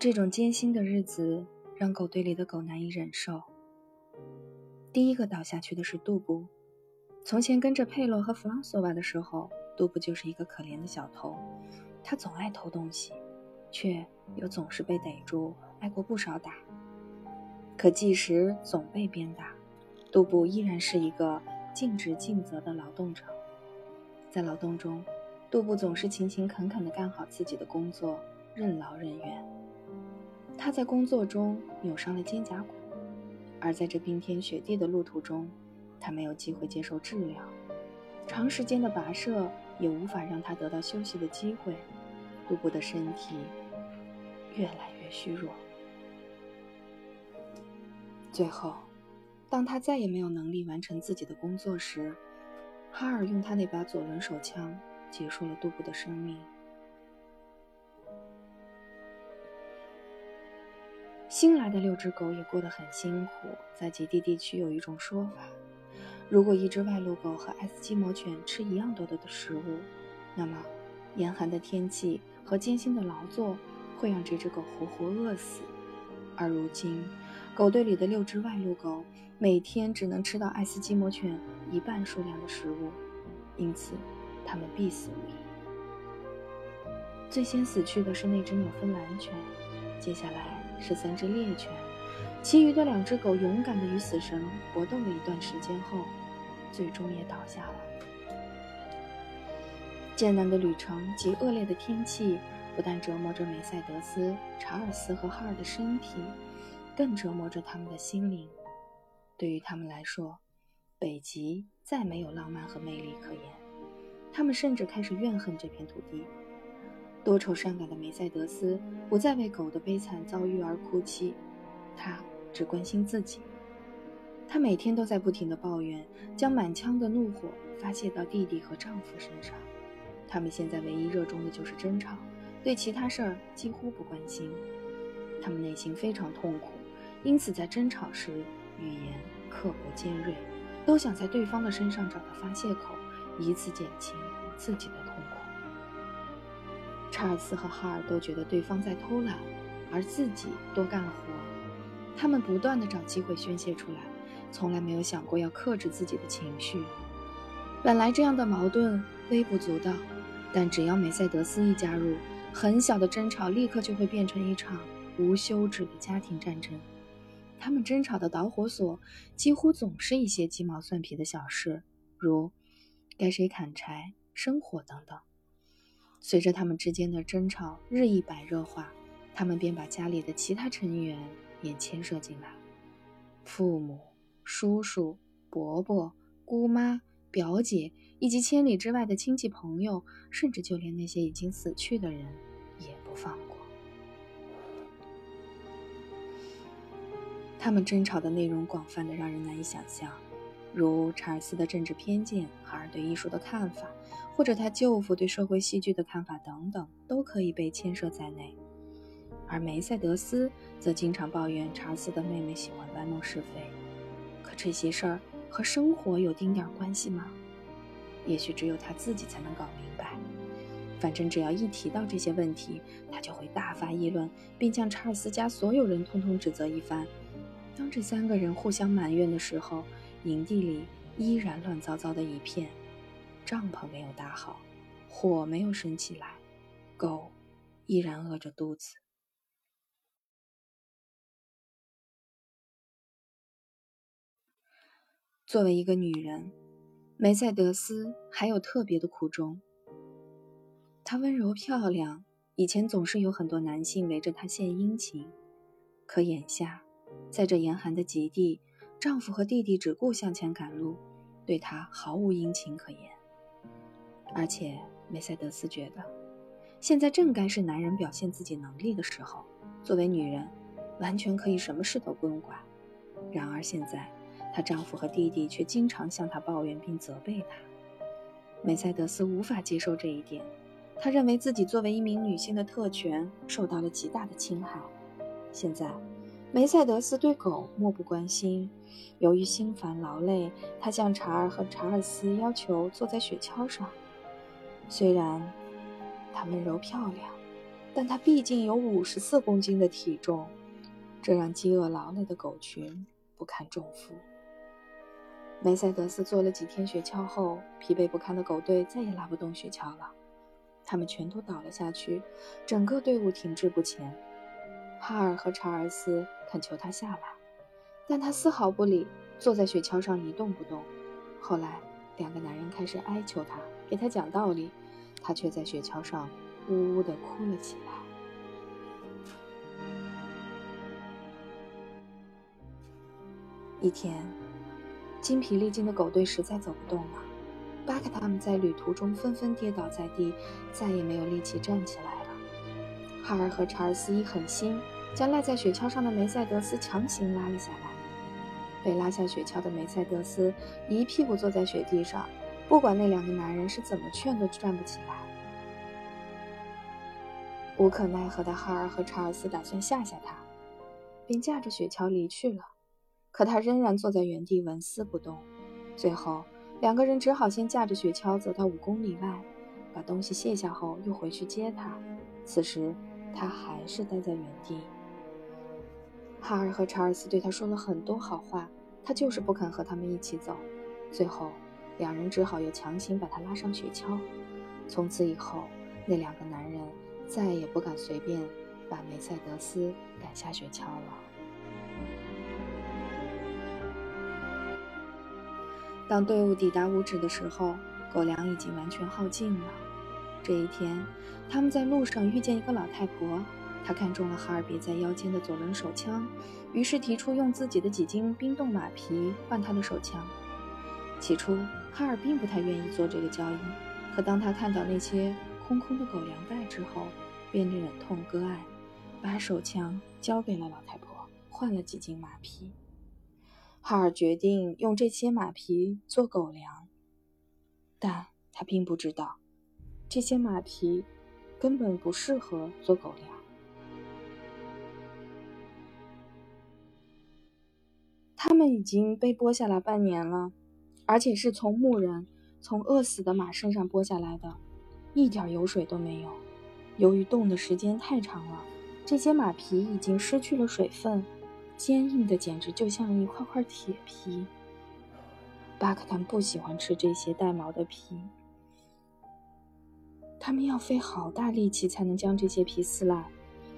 这种艰辛的日子让狗队里的狗难以忍受。第一个倒下去的是杜布。从前跟着佩洛和弗朗索瓦的时候，杜布就是一个可怜的小偷，他总爱偷东西，却又总是被逮住，挨过不少打。可即使总被鞭打，杜布依然是一个尽职尽责的劳动者。在劳动中，杜布总是勤勤恳恳地干好自己的工作，任劳任怨。他在工作中扭伤了肩胛骨，而在这冰天雪地的路途中，他没有机会接受治疗，长时间的跋涉也无法让他得到休息的机会。杜布的身体越来越虚弱。最后，当他再也没有能力完成自己的工作时，哈尔用他那把左轮手枪结束了杜布的生命。新来的六只狗也过得很辛苦。在极地地区有一种说法。如果一只外露狗和爱斯基摩犬吃一样多的食物，那么严寒的天气和艰辛的劳作会让这只狗活活饿死。而如今，狗队里的六只外露狗每天只能吃到爱斯基摩犬一半数量的食物，因此它们必死无疑。最先死去的是那只纽芬兰犬，接下来是三只猎犬。其余的两只狗勇敢地与死神搏斗了一段时间后，最终也倒下了。艰难的旅程及恶劣的天气不但折磨着梅赛德斯、查尔斯和哈尔的身体，更折磨着他们的心灵。对于他们来说，北极再没有浪漫和魅力可言。他们甚至开始怨恨这片土地。多愁善感的梅赛德斯不再为狗的悲惨遭遇而哭泣，他。只关心自己，她每天都在不停的抱怨，将满腔的怒火发泄到弟弟和丈夫身上。他们现在唯一热衷的就是争吵，对其他事儿几乎不关心。他们内心非常痛苦，因此在争吵时语言刻薄尖锐，都想在对方的身上找到发泄口，以此减轻自己的痛苦。查尔斯和哈尔都觉得对方在偷懒，而自己多干了活。他们不断地找机会宣泄出来，从来没有想过要克制自己的情绪。本来这样的矛盾微不足道，但只要梅赛德斯一加入，很小的争吵立刻就会变成一场无休止的家庭战争。他们争吵的导火索几乎总是一些鸡毛蒜皮的小事，如该谁砍柴、生火等等。随着他们之间的争吵日益白热化，他们便把家里的其他成员。也牵涉进来，父母、叔叔、伯伯、姑妈、表姐，以及千里之外的亲戚朋友，甚至就连那些已经死去的人，也不放过。他们争吵的内容广泛的让人难以想象，如查尔斯的政治偏见、哈尔对艺术的看法，或者他舅父对社会戏剧的看法等等，都可以被牵涉在内。而梅赛德斯则经常抱怨查尔斯的妹妹喜欢搬弄是非，可这些事儿和生活有丁点儿关系吗？也许只有他自己才能搞明白。反正只要一提到这些问题，他就会大发议论，并将查尔斯家所有人通通指责一番。当这三个人互相埋怨的时候，营地里依然乱糟糟的一片，帐篷没有搭好，火没有升起来，狗依然饿着肚子。作为一个女人，梅赛德斯还有特别的苦衷。她温柔漂亮，以前总是有很多男性围着她献殷勤，可眼下，在这严寒的极地，丈夫和弟弟只顾向前赶路，对她毫无殷勤可言。而且，梅赛德斯觉得，现在正该是男人表现自己能力的时候，作为女人，完全可以什么事都不用管。然而现在。她丈夫和弟弟却经常向她抱怨并责备她。梅赛德斯无法接受这一点，她认为自己作为一名女性的特权受到了极大的侵害。现在，梅赛德斯对狗漠不关心。由于心烦劳累，他向查尔和查尔斯要求坐在雪橇上。虽然她温柔漂亮，但它毕竟有五十四公斤的体重，这让饥饿劳累的狗群不堪重负。梅赛德斯坐了几天雪橇后，疲惫不堪的狗队再也拉不动雪橇了，他们全都倒了下去，整个队伍停滞不前。哈尔和查尔斯恳求他下来，但他丝毫不理，坐在雪橇上一动不动。后来，两个男人开始哀求他，给他讲道理，他却在雪橇上呜呜地哭了起来。一天，精疲力尽的狗队实在走不动了，巴克他们在旅途中纷纷跌倒在地，再也没有力气站起来了。哈尔和查尔斯一狠心，将赖在雪橇上的梅赛德斯强行拉了下来。被拉下雪橇的梅赛德斯一屁股坐在雪地上，不管那两个男人是怎么劝都站不起来。无可奈何的哈尔和查尔斯打算吓吓他，并驾着雪橇离去了。可他仍然坐在原地纹丝不动。最后，两个人只好先驾着雪橇走到五公里外，把东西卸下后又回去接他。此时，他还是待在原地。哈尔和查尔斯对他说了很多好话，他就是不肯和他们一起走。最后，两人只好又强行把他拉上雪橇。从此以后，那两个男人再也不敢随便把梅赛德斯赶下雪橇了。当队伍抵达五指的时候，狗粮已经完全耗尽了。这一天，他们在路上遇见一个老太婆，他看中了哈尔别在腰间的左轮手枪，于是提出用自己的几斤冰冻马皮换他的手枪。起初，哈尔并不太愿意做这个交易，可当他看到那些空空的狗粮袋之后，便忍痛割爱，把手枪交给了老太婆，换了几斤马皮。哈尔决定用这些马皮做狗粮，但他并不知道，这些马皮根本不适合做狗粮。他们已经被剥下来半年了，而且是从牧人从饿死的马身上剥下来的，一点油水都没有。由于冻的时间太长了，这些马皮已经失去了水分。坚硬的简直就像一块块铁皮。巴克坦不喜欢吃这些带毛的皮，他们要费好大力气才能将这些皮撕烂，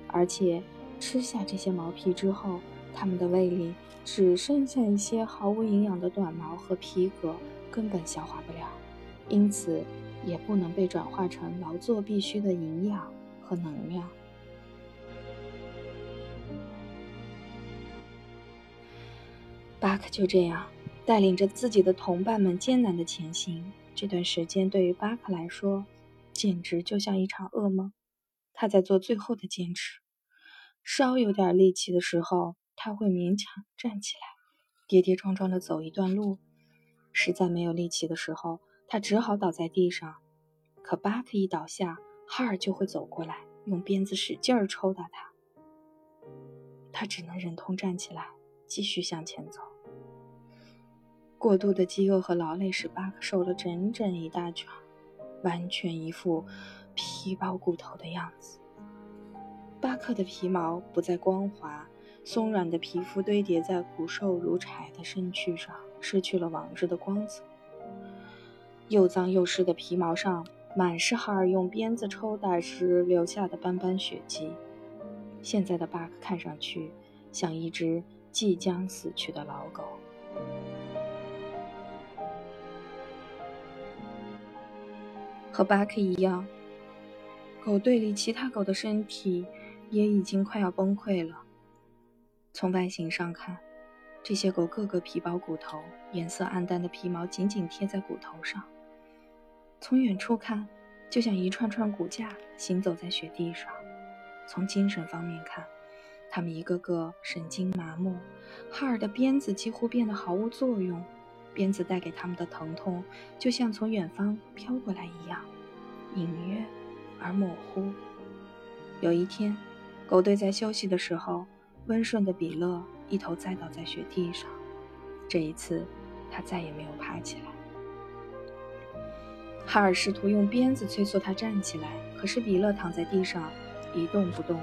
而且吃下这些毛皮之后，他们的胃里只剩下一些毫无营养的短毛和皮革，根本消化不了，因此也不能被转化成劳作必需的营养和能量。巴克就这样带领着自己的同伴们艰难的前行。这段时间对于巴克来说，简直就像一场噩梦。他在做最后的坚持，稍有点力气的时候，他会勉强站起来，跌跌撞撞的走一段路；实在没有力气的时候，他只好倒在地上。可巴克一倒下，哈尔就会走过来，用鞭子使劲儿抽打他。他只能忍痛站起来，继续向前走。过度的饥饿和劳累使巴克瘦了整整一大圈，完全一副皮包骨头的样子。巴克的皮毛不再光滑，松软的皮肤堆叠在骨瘦如柴的身躯上，失去了往日的光泽。又脏又湿的皮毛上满是哈尔用鞭子抽打时留下的斑斑血迹。现在的巴克看上去像一只即将死去的老狗。和巴克一样，狗队里其他狗的身体也已经快要崩溃了。从外形上看，这些狗个个皮包骨头，颜色暗淡的皮毛紧紧贴在骨头上。从远处看，就像一串串骨架行走在雪地上。从精神方面看，它们一个个神经麻木。哈尔的鞭子几乎变得毫无作用。鞭子带给他们的疼痛，就像从远方飘过来一样，隐约而模糊。有一天，狗队在休息的时候，温顺的比勒一头栽倒在雪地上。这一次，他再也没有爬起来。哈尔试图用鞭子催促他站起来，可是比勒躺在地上，一动不动。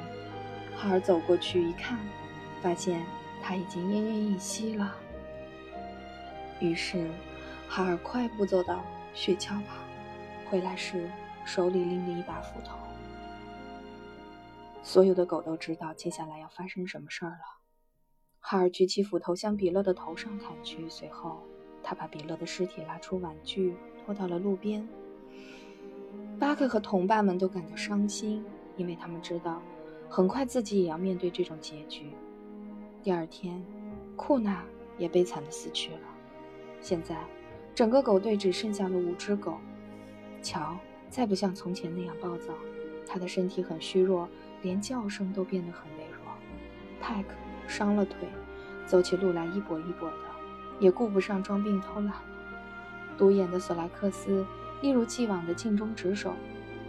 哈尔走过去一看，发现他已经奄奄一息了。于是，哈尔快步走到雪橇旁，回来时手里拎着一把斧头。所有的狗都知道接下来要发生什么事儿了。哈尔举起斧头向比勒的头上砍去，随后他把比勒的尸体拉出碗具，拖到了路边。巴克和同伴们都感到伤心，因为他们知道，很快自己也要面对这种结局。第二天，库纳也悲惨的死去了。现在，整个狗队只剩下了五只狗。乔再不像从前那样暴躁，他的身体很虚弱。连叫声都变得很微弱。泰克伤了腿，走起路来一跛一跛的，也顾不上装病偷懒。独眼的索莱克斯一如既往的尽忠职守，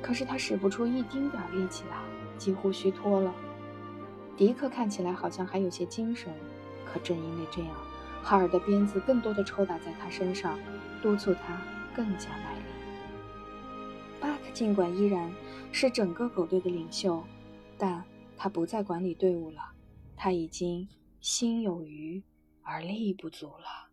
可是他使不出一丁点力气来，几乎虚脱了。迪克看起来好像还有些精神，可正因为这样，哈尔的鞭子更多的抽打在他身上，督促他更加卖力。巴克尽管依然是整个狗队的领袖。但他不再管理队伍了，他已经心有余而力不足了。